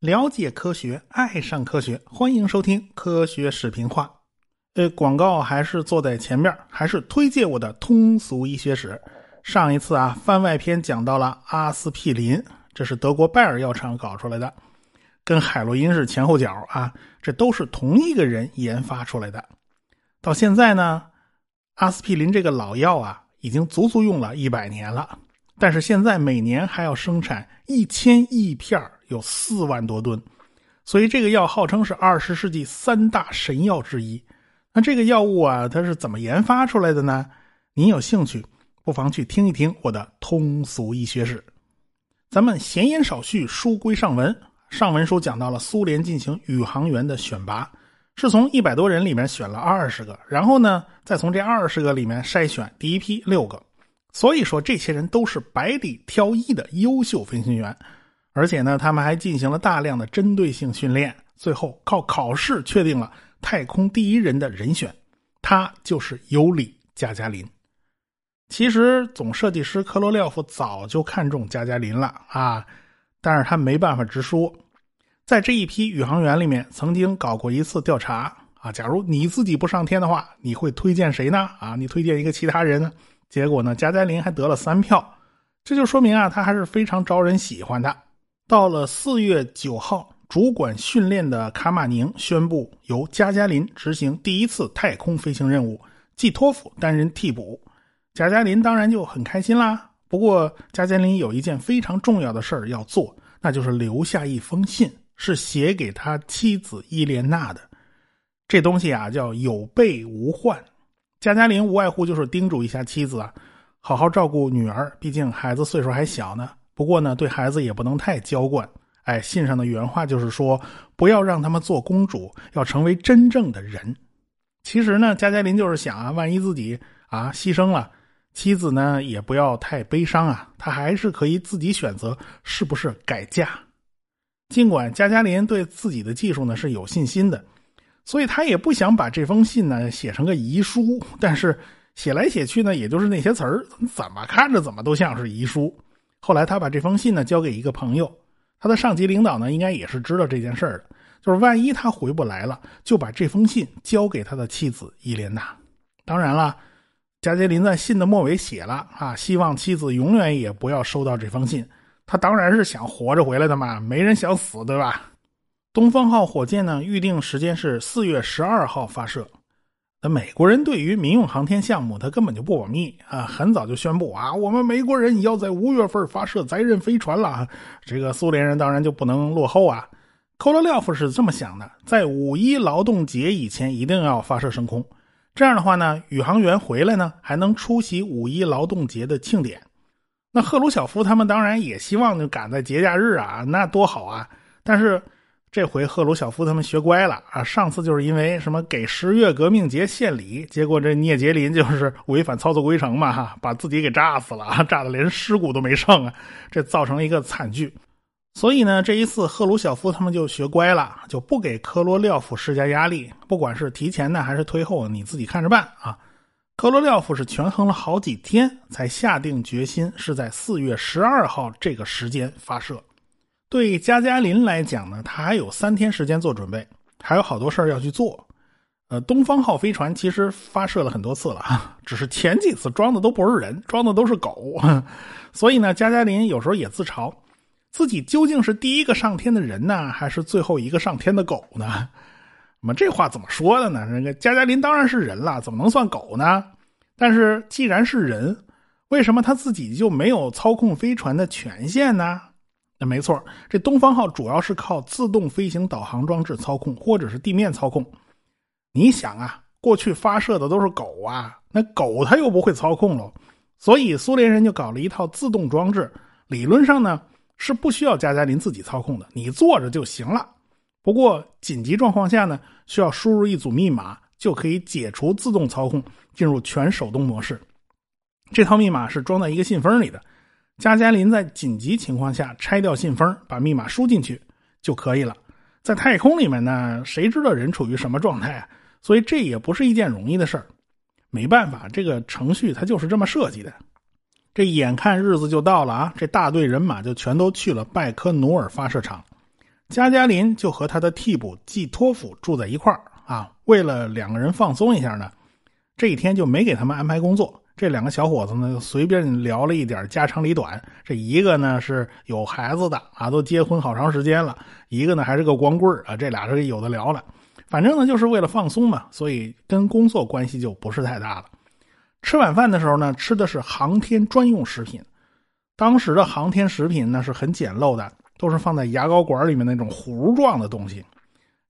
了解科学，爱上科学，欢迎收听科学视频化。呃，广告还是坐在前面，还是推荐我的通俗医学史。上一次啊，番外篇讲到了阿司匹林，这是德国拜耳药厂搞出来的，跟海洛因是前后脚啊，这都是同一个人研发出来的。到现在呢，阿司匹林这个老药啊，已经足足用了一百年了，但是现在每年还要生产一千亿片有四万多吨，所以这个药号称是二十世纪三大神药之一。那这个药物啊，它是怎么研发出来的呢？您有兴趣，不妨去听一听我的通俗医学史。咱们闲言少叙，书归上文。上文书讲到了苏联进行宇航员的选拔，是从一百多人里面选了二十个，然后呢，再从这二十个里面筛选第一批六个。所以说，这些人都是百里挑一的优秀飞行员。而且呢，他们还进行了大量的针对性训练，最后靠考试确定了太空第一人的人选，他就是尤里·加加林。其实总设计师科罗廖夫早就看中加加林了啊，但是他没办法直说。在这一批宇航员里面，曾经搞过一次调查啊，假如你自己不上天的话，你会推荐谁呢？啊，你推荐一个其他人呢？结果呢，加加林还得了三票，这就说明啊，他还是非常招人喜欢的。到了四月九号，主管训练的卡马宁宣布由加加林执行第一次太空飞行任务，季托夫担任替补。加加林当然就很开心啦。不过，加加林有一件非常重要的事儿要做，那就是留下一封信，是写给他妻子伊莲娜的。这东西啊，叫有备无患。加加林无外乎就是叮嘱一下妻子啊，好好照顾女儿，毕竟孩子岁数还小呢。不过呢，对孩子也不能太娇惯。哎，信上的原话就是说，不要让他们做公主，要成为真正的人。其实呢，加加林就是想啊，万一自己啊牺牲了，妻子呢也不要太悲伤啊，他还是可以自己选择是不是改嫁。尽管加加林对自己的技术呢是有信心的，所以他也不想把这封信呢写成个遗书。但是写来写去呢，也就是那些词儿，怎么看着怎么都像是遗书。后来他把这封信呢交给一个朋友，他的上级领导呢应该也是知道这件事儿的，就是万一他回不来了，就把这封信交给他的妻子伊莲娜。当然了，加杰林在信的末尾写了啊，希望妻子永远也不要收到这封信。他当然是想活着回来的嘛，没人想死，对吧？东方号火箭呢预定时间是四月十二号发射。那美国人对于民用航天项目，他根本就不保密啊！很早就宣布啊，我们美国人要在五月份发射载人飞船了。这个苏联人当然就不能落后啊。科罗廖夫是这么想的，在五一劳动节以前一定要发射升空，这样的话呢，宇航员回来呢还能出席五一劳动节的庆典。那赫鲁晓夫他们当然也希望就赶在节假日啊，那多好啊！但是。这回赫鲁晓夫他们学乖了啊！上次就是因为什么给十月革命节献礼，结果这聂杰林就是违反操作规程嘛，把自己给炸死了，炸的连尸骨都没剩啊，这造成了一个惨剧。所以呢，这一次赫鲁晓夫他们就学乖了，就不给科罗廖夫施加压力，不管是提前呢还是推后，你自己看着办啊。科罗廖夫是权衡了好几天，才下定决心是在四月十二号这个时间发射。对加加林来讲呢，他还有三天时间做准备，还有好多事儿要去做。呃，东方号飞船其实发射了很多次了，只是前几次装的都不是人，装的都是狗。所以呢，加加林有时候也自嘲，自己究竟是第一个上天的人呢，还是最后一个上天的狗呢？那么这话怎么说的呢？那个加加林当然是人了，怎么能算狗呢？但是既然是人，为什么他自己就没有操控飞船的权限呢？那没错，这东方号主要是靠自动飞行导航装置操控，或者是地面操控。你想啊，过去发射的都是狗啊，那狗它又不会操控喽，所以苏联人就搞了一套自动装置。理论上呢，是不需要加加林自己操控的，你坐着就行了。不过紧急状况下呢，需要输入一组密码，就可以解除自动操控，进入全手动模式。这套密码是装在一个信封里的。加加林在紧急情况下拆掉信封，把密码输进去就可以了。在太空里面呢，谁知道人处于什么状态啊？所以这也不是一件容易的事儿。没办法，这个程序它就是这么设计的。这眼看日子就到了啊，这大队人马就全都去了拜科努尔发射场。加加林就和他的替补季托夫住在一块儿啊。为了两个人放松一下呢，这一天就没给他们安排工作。这两个小伙子呢，随便聊了一点家长里短。这一个呢是有孩子的啊，都结婚好长时间了；一个呢还是个光棍啊，这俩是有的聊了。反正呢就是为了放松嘛，所以跟工作关系就不是太大了。吃晚饭的时候呢，吃的是航天专用食品。当时的航天食品呢是很简陋的，都是放在牙膏管里面那种糊状的东西。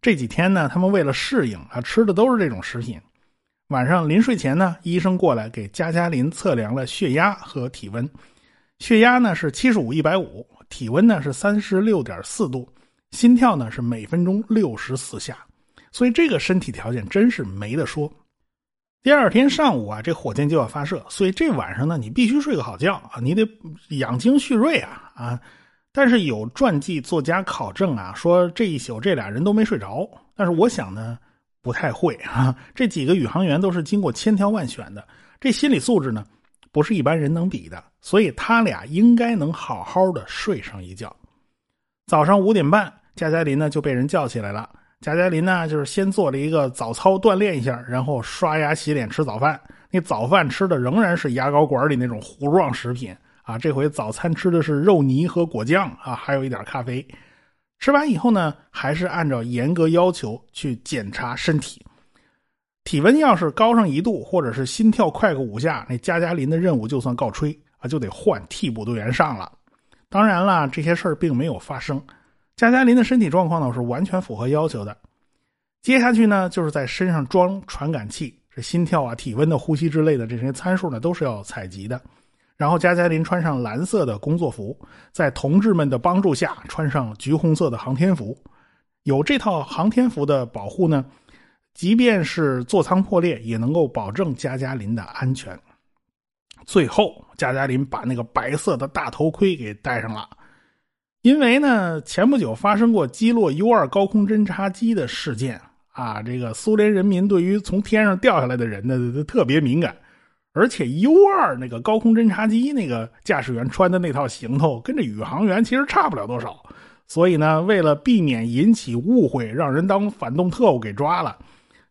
这几天呢，他们为了适应啊，吃的都是这种食品。晚上临睡前呢，医生过来给加加林测量了血压和体温，血压呢是七十五一百五，体温呢是三十六点四度，心跳呢是每分钟六十四下，所以这个身体条件真是没得说。第二天上午啊，这火箭就要发射，所以这晚上呢，你必须睡个好觉啊，你得养精蓄锐啊啊！但是有传记作家考证啊，说这一宿这俩人都没睡着，但是我想呢。不太会啊！这几个宇航员都是经过千挑万选的，这心理素质呢，不是一般人能比的，所以他俩应该能好好的睡上一觉。早上五点半，加加林呢就被人叫起来了。加加林呢就是先做了一个早操锻炼一下，然后刷牙洗脸吃早饭。那早饭吃的仍然是牙膏管里那种糊状食品啊，这回早餐吃的是肉泥和果酱啊，还有一点咖啡。吃完以后呢，还是按照严格要求去检查身体，体温要是高上一度，或者是心跳快个五下，那加加林的任务就算告吹啊，就得换替补队员上了。当然了，这些事儿并没有发生，加加林的身体状况呢是完全符合要求的。接下去呢，就是在身上装传感器，这心跳啊、体温的、呼吸之类的这些参数呢，都是要采集的。然后加加林穿上蓝色的工作服，在同志们的帮助下穿上橘红色的航天服。有这套航天服的保护呢，即便是座舱破裂，也能够保证加加林的安全。最后，加加林把那个白色的大头盔给戴上了，因为呢，前不久发生过击落 U 二高空侦察机的事件啊，这个苏联人民对于从天上掉下来的人呢，特别敏感。而且 U 二那个高空侦察机那个驾驶员穿的那套行头，跟这宇航员其实差不了多少。所以呢，为了避免引起误会，让人当反动特务给抓了，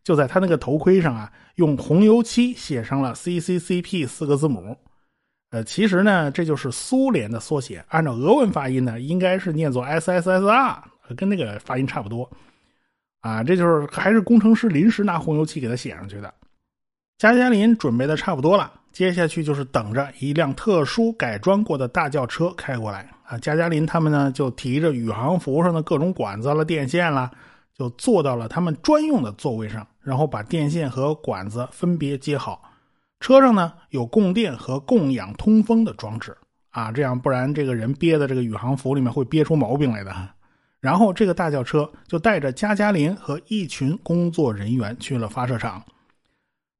就在他那个头盔上啊，用红油漆写上了 CCCP 四个字母。呃，其实呢，这就是苏联的缩写，按照俄文发音呢，应该是念作 SSSR，跟那个发音差不多。啊，这就是还是工程师临时拿红油漆给他写上去的。加加林准备的差不多了，接下去就是等着一辆特殊改装过的大轿车开过来啊！加加林他们呢，就提着宇航服上的各种管子了、电线了，就坐到了他们专用的座位上，然后把电线和管子分别接好。车上呢有供电和供氧通风的装置啊，这样不然这个人憋在这个宇航服里面会憋出毛病来的。然后这个大轿车就带着加加林和一群工作人员去了发射场。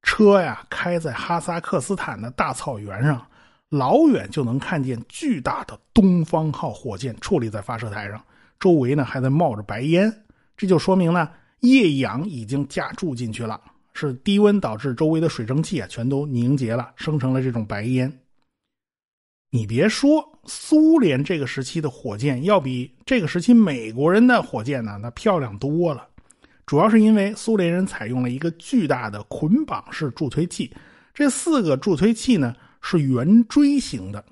车呀，开在哈萨克斯坦的大草原上，老远就能看见巨大的东方号火箭矗立在发射台上，周围呢还在冒着白烟，这就说明呢液氧已经加注进去了，是低温导致周围的水蒸气啊全都凝结了，生成了这种白烟。你别说，苏联这个时期的火箭要比这个时期美国人的火箭呢，那漂亮多了。主要是因为苏联人采用了一个巨大的捆绑式助推器，这四个助推器呢是圆锥形的。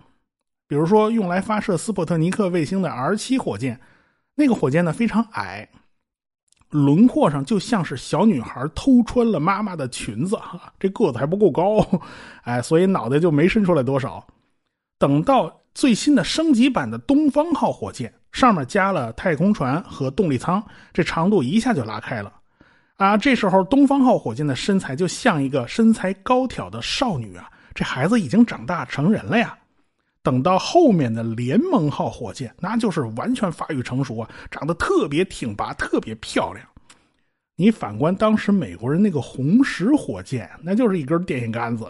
比如说，用来发射斯普特尼克卫星的 R 七火箭，那个火箭呢非常矮，轮廓上就像是小女孩偷穿了妈妈的裙子，这个子还不够高，哎，所以脑袋就没伸出来多少。等到最新的升级版的东方号火箭。上面加了太空船和动力舱，这长度一下就拉开了，啊！这时候东方号火箭的身材就像一个身材高挑的少女啊，这孩子已经长大成人了呀。等到后面的联盟号火箭，那就是完全发育成熟啊，长得特别挺拔，特别漂亮。你反观当时美国人那个红石火箭，那就是一根电线杆子。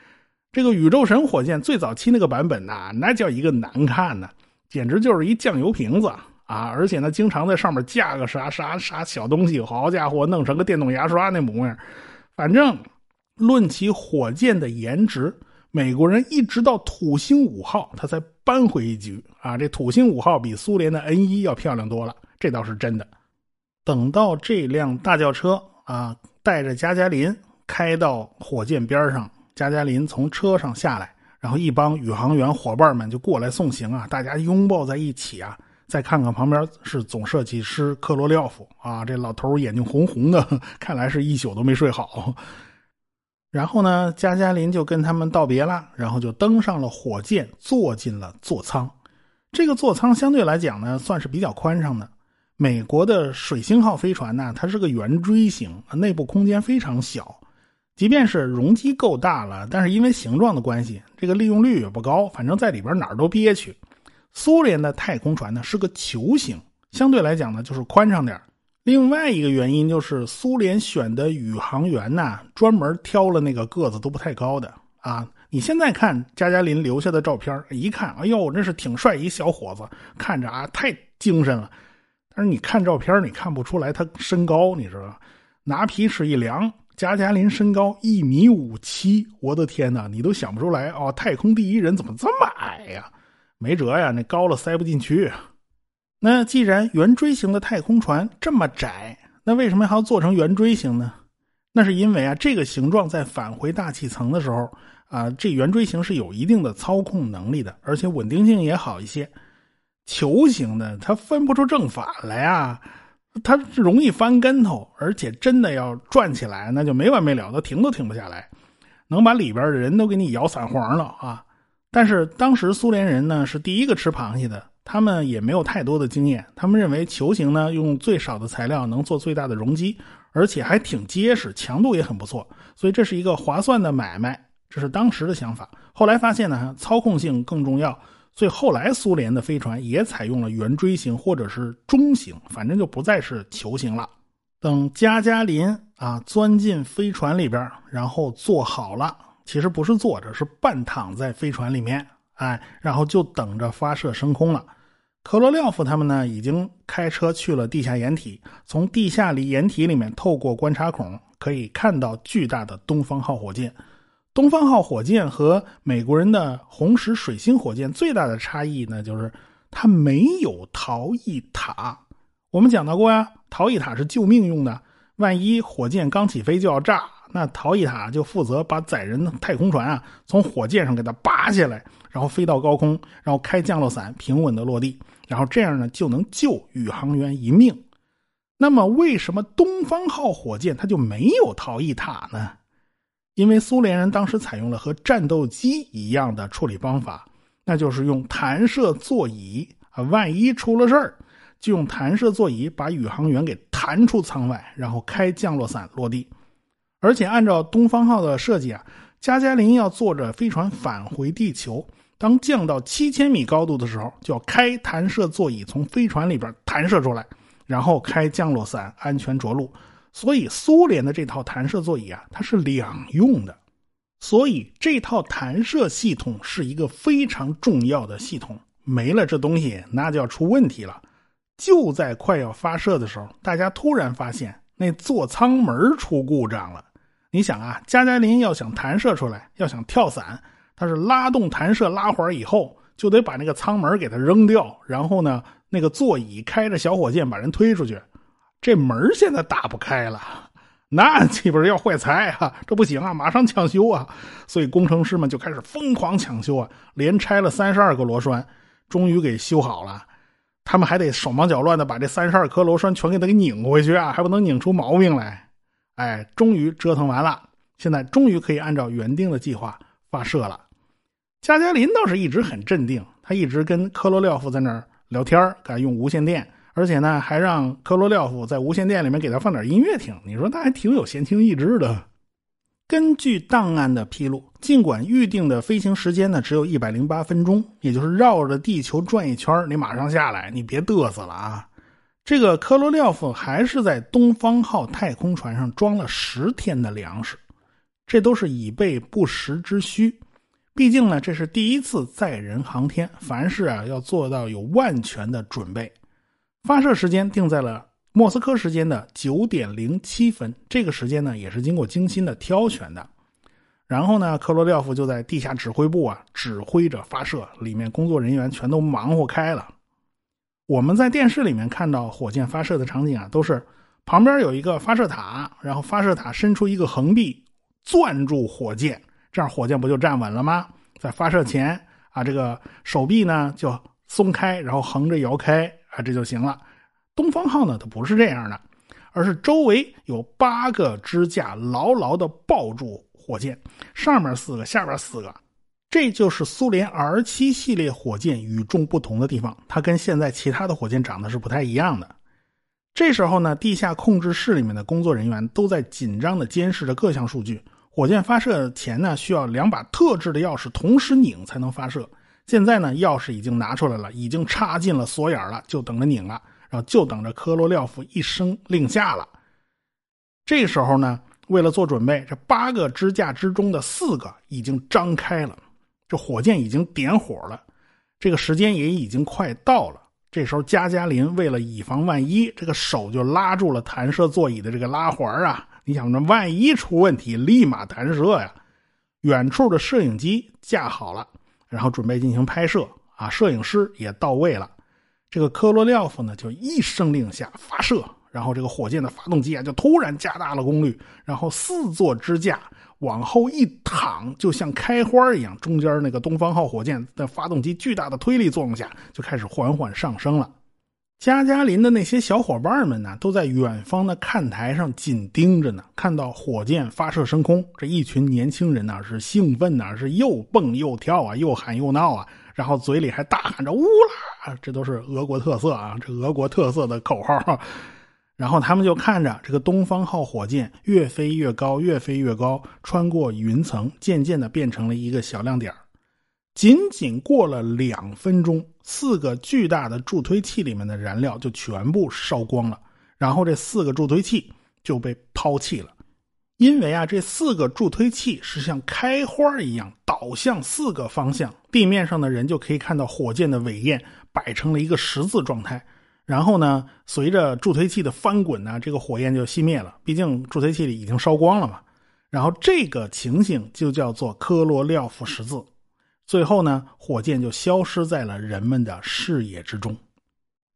这个宇宙神火箭最早期那个版本呐，那叫一个难看呢。简直就是一酱油瓶子啊！而且呢，经常在上面架个啥啥啥小东西，好家伙，弄成个电动牙刷那模样。反正论起火箭的颜值，美国人一直到土星五号，他才扳回一局啊！这土星五号比苏联的 N 一要漂亮多了，这倒是真的。等到这辆大轿车啊，带着加加林开到火箭边上，加加林从车上下来，然后一帮宇航员伙伴们就过来送行啊，大家拥抱在一起啊。再看看旁边是总设计师科罗廖夫啊，这老头眼睛红红的，看来是一宿都没睡好。然后呢，加加林就跟他们道别了，然后就登上了火箭，坐进了座舱。这个座舱相对来讲呢，算是比较宽敞的。美国的水星号飞船呢，它是个圆锥形，内部空间非常小。即便是容积够大了，但是因为形状的关系，这个利用率也不高。反正在里边哪儿都憋屈。苏联的太空船呢是个球形，相对来讲呢就是宽敞点另外一个原因就是苏联选的宇航员呐，专门挑了那个个子都不太高的啊。你现在看加加林留下的照片，一看，哎呦，那是挺帅一小伙子，看着啊太精神了。但是你看照片，你看不出来他身高，你知道吧拿皮尺一量，加加林身高一米五七，我的天哪，你都想不出来哦，太空第一人怎么这么矮呀？没辙呀，那高了塞不进去。那既然圆锥形的太空船这么窄，那为什么还要做成圆锥形呢？那是因为啊，这个形状在返回大气层的时候啊，这圆锥形是有一定的操控能力的，而且稳定性也好一些。球形的它分不出正反来呀，它容易翻跟头，而且真的要转起来那就没完没了，它停都停不下来，能把里边的人都给你摇散黄了啊！但是当时苏联人呢是第一个吃螃蟹的，他们也没有太多的经验，他们认为球形呢用最少的材料能做最大的容积，而且还挺结实，强度也很不错，所以这是一个划算的买卖，这是当时的想法。后来发现呢，操控性更重要。所以后来苏联的飞船也采用了圆锥形或者是中型，反正就不再是球形了。等加加林啊钻进飞船里边，然后坐好了，其实不是坐着，是半躺在飞船里面，哎，然后就等着发射升空了。科罗廖夫他们呢，已经开车去了地下掩体，从地下里掩体里面透过观察孔可以看到巨大的东方号火箭。东方号火箭和美国人的红石水星火箭最大的差异呢，就是它没有逃逸塔。我们讲到过呀，逃逸塔是救命用的，万一火箭刚起飞就要炸，那逃逸塔就负责把载人的太空船啊从火箭上给它拔下来，然后飞到高空，然后开降落伞平稳的落地，然后这样呢就能救宇航员一命。那么为什么东方号火箭它就没有逃逸塔呢？因为苏联人当时采用了和战斗机一样的处理方法，那就是用弹射座椅啊，万一出了事儿，就用弹射座椅把宇航员给弹出舱外，然后开降落伞落地。而且按照东方号的设计啊，加加林要坐着飞船返回地球，当降到七千米高度的时候，就要开弹射座椅从飞船里边弹射出来，然后开降落伞安全着陆。所以，苏联的这套弹射座椅啊，它是两用的，所以这套弹射系统是一个非常重要的系统。没了这东西，那就要出问题了。就在快要发射的时候，大家突然发现那座舱门出故障了。你想啊，加加林要想弹射出来，要想跳伞，他是拉动弹射拉环以后，就得把那个舱门给它扔掉，然后呢，那个座椅开着小火箭把人推出去。这门现在打不开了，那岂不是要坏财啊？这不行啊，马上抢修啊！所以工程师们就开始疯狂抢修啊，连拆了三十二个螺栓，终于给修好了。他们还得手忙脚乱的把这三十二颗螺栓全给它给拧回去啊，还不能拧出毛病来。哎，终于折腾完了，现在终于可以按照原定的计划发射了。加加林倒是一直很镇定，他一直跟科罗廖夫在那儿聊天，敢用无线电。而且呢，还让科罗廖夫在无线电里面给他放点音乐听。你说他还挺有闲情逸致的。根据档案的披露，尽管预定的飞行时间呢只有一百零八分钟，也就是绕着地球转一圈，你马上下来，你别嘚瑟了啊！这个科罗廖夫还是在东方号太空船上装了十天的粮食，这都是以备不时之需。毕竟呢，这是第一次载人航天，凡事啊要做到有万全的准备。发射时间定在了莫斯科时间的九点零七分，这个时间呢也是经过精心的挑选的。然后呢，科罗廖夫就在地下指挥部啊指挥着发射，里面工作人员全都忙活开了。我们在电视里面看到火箭发射的场景啊，都是旁边有一个发射塔，然后发射塔伸出一个横臂攥住火箭，这样火箭不就站稳了吗？在发射前啊，这个手臂呢就松开，然后横着摇开啊，这就行了。东方号呢，它不是这样的，而是周围有八个支架牢牢的抱住火箭，上面四个，下边四个。这就是苏联 R 七系列火箭与众不同的地方，它跟现在其他的火箭长得是不太一样的。这时候呢，地下控制室里面的工作人员都在紧张的监视着各项数据。火箭发射前呢，需要两把特制的钥匙同时拧才能发射。现在呢，钥匙已经拿出来了，已经插进了锁眼了，就等着拧了，然后就等着科罗廖夫一声令下了。这时候呢，为了做准备，这八个支架之中的四个已经张开了。这火箭已经点火了，这个时间也已经快到了。这时候，加加林为了以防万一，这个手就拉住了弹射座椅的这个拉环啊！你想，这万一出问题，立马弹射呀！远处的摄影机架好了，然后准备进行拍摄啊，摄影师也到位了。这个科罗廖夫呢，就一声令下发射，然后这个火箭的发动机啊，就突然加大了功率，然后四座支架。往后一躺，就像开花一样，中间那个东方号火箭在发动机巨大的推力作用下，就开始缓缓上升了。加加林的那些小伙伴们呢，都在远方的看台上紧盯着呢。看到火箭发射升空，这一群年轻人呢是兴奋呐，是又蹦又跳啊，又喊又闹啊，然后嘴里还大喊着“乌啦”，这都是俄国特色啊，这俄国特色的口号。然后他们就看着这个东方号火箭越飞越高，越飞越高，穿过云层，渐渐的变成了一个小亮点仅仅过了两分钟，四个巨大的助推器里面的燃料就全部烧光了，然后这四个助推器就被抛弃了。因为啊，这四个助推器是像开花一样倒向四个方向，地面上的人就可以看到火箭的尾焰摆成了一个十字状态。然后呢，随着助推器的翻滚呢，这个火焰就熄灭了。毕竟助推器里已经烧光了嘛。然后这个情形就叫做科罗廖夫十字。最后呢，火箭就消失在了人们的视野之中。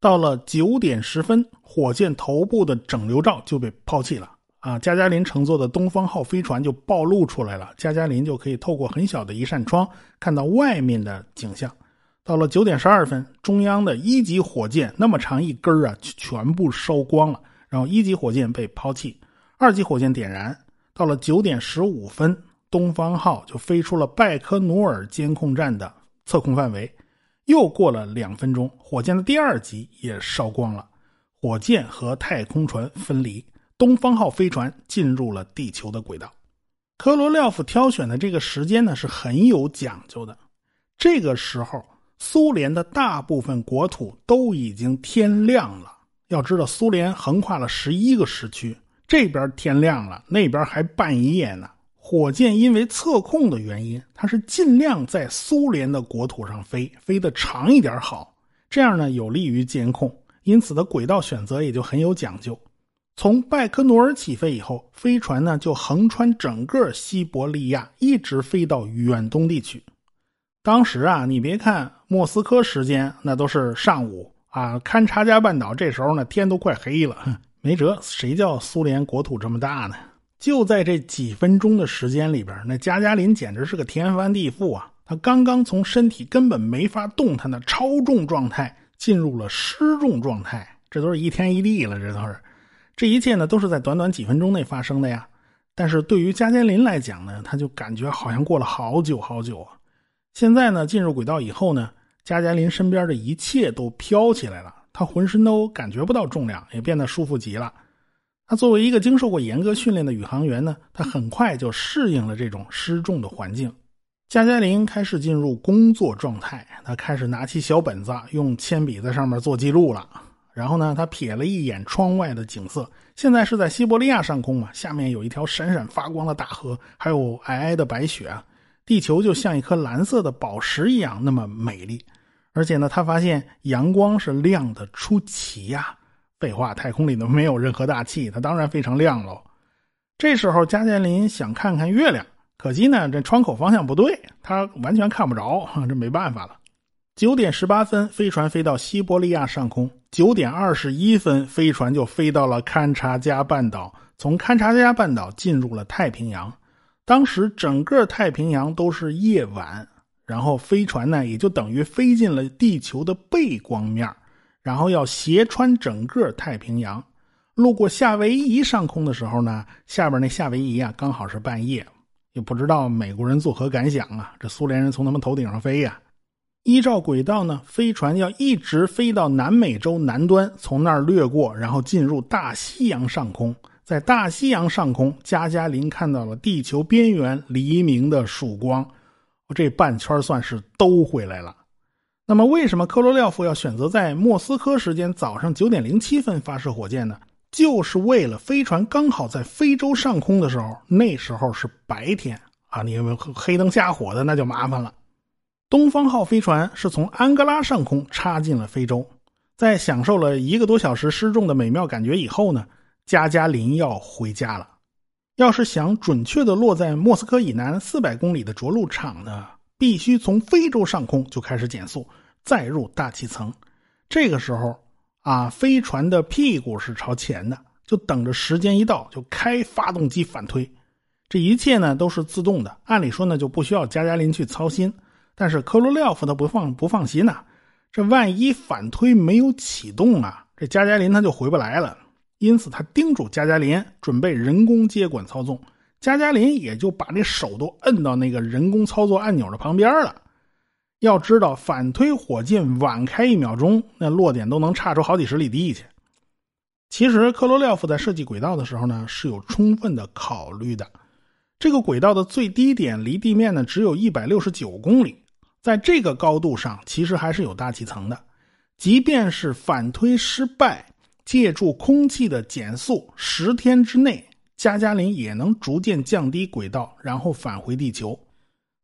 到了九点十分，火箭头部的整流罩就被抛弃了啊！加加林乘坐的东方号飞船就暴露出来了，加加林就可以透过很小的一扇窗看到外面的景象。到了九点十二分，中央的一级火箭那么长一根啊，全部烧光了。然后一级火箭被抛弃，二级火箭点燃。到了九点十五分，东方号就飞出了拜科努尔监控站的测控范围。又过了两分钟，火箭的第二级也烧光了，火箭和太空船分离，东方号飞船进入了地球的轨道。科罗廖夫挑选的这个时间呢是很有讲究的，这个时候。苏联的大部分国土都已经天亮了。要知道，苏联横跨了十一个时区，这边天亮了，那边还半夜呢。火箭因为测控的原因，它是尽量在苏联的国土上飞，飞得长一点好，这样呢有利于监控。因此的轨道选择也就很有讲究。从拜科努尔起飞以后，飞船呢就横穿整个西伯利亚，一直飞到远东地区。当时啊，你别看莫斯科时间那都是上午啊，勘察加半岛这时候呢天都快黑了，没辙，谁叫苏联国土这么大呢？就在这几分钟的时间里边，那加加林简直是个天翻地覆啊！他刚刚从身体根本没法动弹的超重状态进入了失重状态，这都是一天一地了，这都是，这一切呢都是在短短几分钟内发生的呀。但是对于加加林来讲呢，他就感觉好像过了好久好久啊。现在呢，进入轨道以后呢，加加林身边的一切都飘起来了，他浑身都感觉不到重量，也变得舒服极了。他作为一个经受过严格训练的宇航员呢，他很快就适应了这种失重的环境。加加林开始进入工作状态，他开始拿起小本子，用铅笔在上面做记录了。然后呢，他瞥了一眼窗外的景色，现在是在西伯利亚上空嘛，下面有一条闪闪发光的大河，还有皑皑的白雪啊。地球就像一颗蓝色的宝石一样那么美丽，而且呢，他发现阳光是亮的出奇呀。废话，太空里都没有任何大气，它当然非常亮喽。这时候，加加林想看看月亮，可惜呢，这窗口方向不对，他完全看不着，这没办法了。九点十八分，飞船飞到西伯利亚上空。九点二十一分，飞船就飞到了勘察加半岛，从勘察加半岛进入了太平洋。当时整个太平洋都是夜晚，然后飞船呢也就等于飞进了地球的背光面，然后要斜穿整个太平洋，路过夏威夷上空的时候呢，下边那夏威夷啊刚好是半夜，也不知道美国人作何感想啊？这苏联人从他们头顶上飞呀。依照轨道呢，飞船要一直飞到南美洲南端，从那儿掠过，然后进入大西洋上空。在大西洋上空，加加林看到了地球边缘黎明的曙光，这半圈算是兜回来了。那么，为什么科罗廖夫要选择在莫斯科时间早上九点零七分发射火箭呢？就是为了飞船刚好在非洲上空的时候，那时候是白天啊，你有没有黑灯瞎火的那就麻烦了。东方号飞船是从安哥拉上空插进了非洲，在享受了一个多小时失重的美妙感觉以后呢，加加林要回家了。要是想准确的落在莫斯科以南四百公里的着陆场呢，必须从非洲上空就开始减速，再入大气层。这个时候啊，飞船的屁股是朝前的，就等着时间一到就开发动机反推。这一切呢都是自动的，按理说呢就不需要加加林去操心。但是科罗廖夫他不放不放心呐，这万一反推没有启动啊，这加加林他就回不来了。因此他叮嘱加加林准备人工接管操纵，加加林也就把那手都摁到那个人工操作按钮的旁边了。要知道反推火箭晚开一秒钟，那落点都能差出好几十里地去。其实科罗廖夫在设计轨道的时候呢，是有充分的考虑的。这个轨道的最低点离地面呢只有一百六十九公里。在这个高度上，其实还是有大气层的。即便是反推失败，借助空气的减速，十天之内，加加林也能逐渐降低轨道，然后返回地球。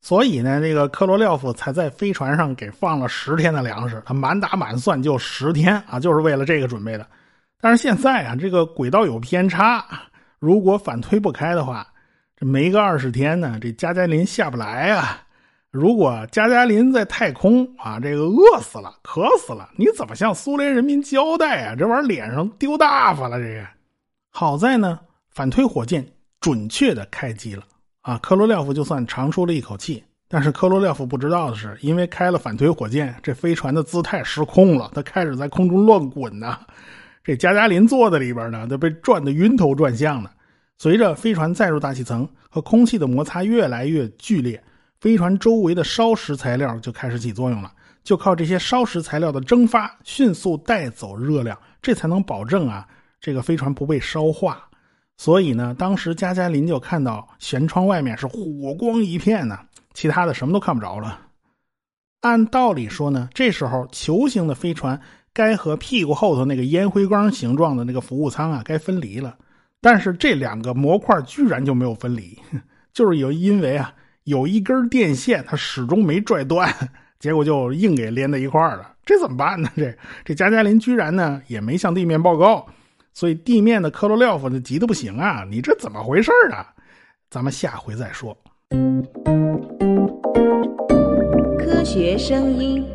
所以呢，这个科罗廖夫才在飞船上给放了十天的粮食，他满打满算就十天啊，就是为了这个准备的。但是现在啊，这个轨道有偏差，如果反推不开的话，这没个二十天呢，这加加林下不来啊。如果加加林在太空啊，这个饿死了、渴死了，你怎么向苏联人民交代啊？这玩意儿脸上丢大发了。这个好在呢，反推火箭准确的开机了啊！科罗廖夫就算长出了一口气。但是科罗廖夫不知道的是，因为开了反推火箭，这飞船的姿态失控了，它开始在空中乱滚呢。这加加林坐在里边呢，都被转得晕头转向的。随着飞船载入大气层和空气的摩擦越来越剧烈。飞船周围的烧蚀材料就开始起作用了，就靠这些烧蚀材料的蒸发，迅速带走热量，这才能保证啊这个飞船不被烧化。所以呢，当时加加林就看到舷窗外面是火光一片呢，其他的什么都看不着了。按道理说呢，这时候球形的飞船该和屁股后头那个烟灰缸形状的那个服务舱啊该分离了，但是这两个模块居然就没有分离，就是有因为啊。有一根电线，它始终没拽断，结果就硬给连在一块儿了。这怎么办呢？这这加加林居然呢也没向地面报告，所以地面的科罗廖夫就急得不行啊！你这怎么回事啊？咱们下回再说。科学声音。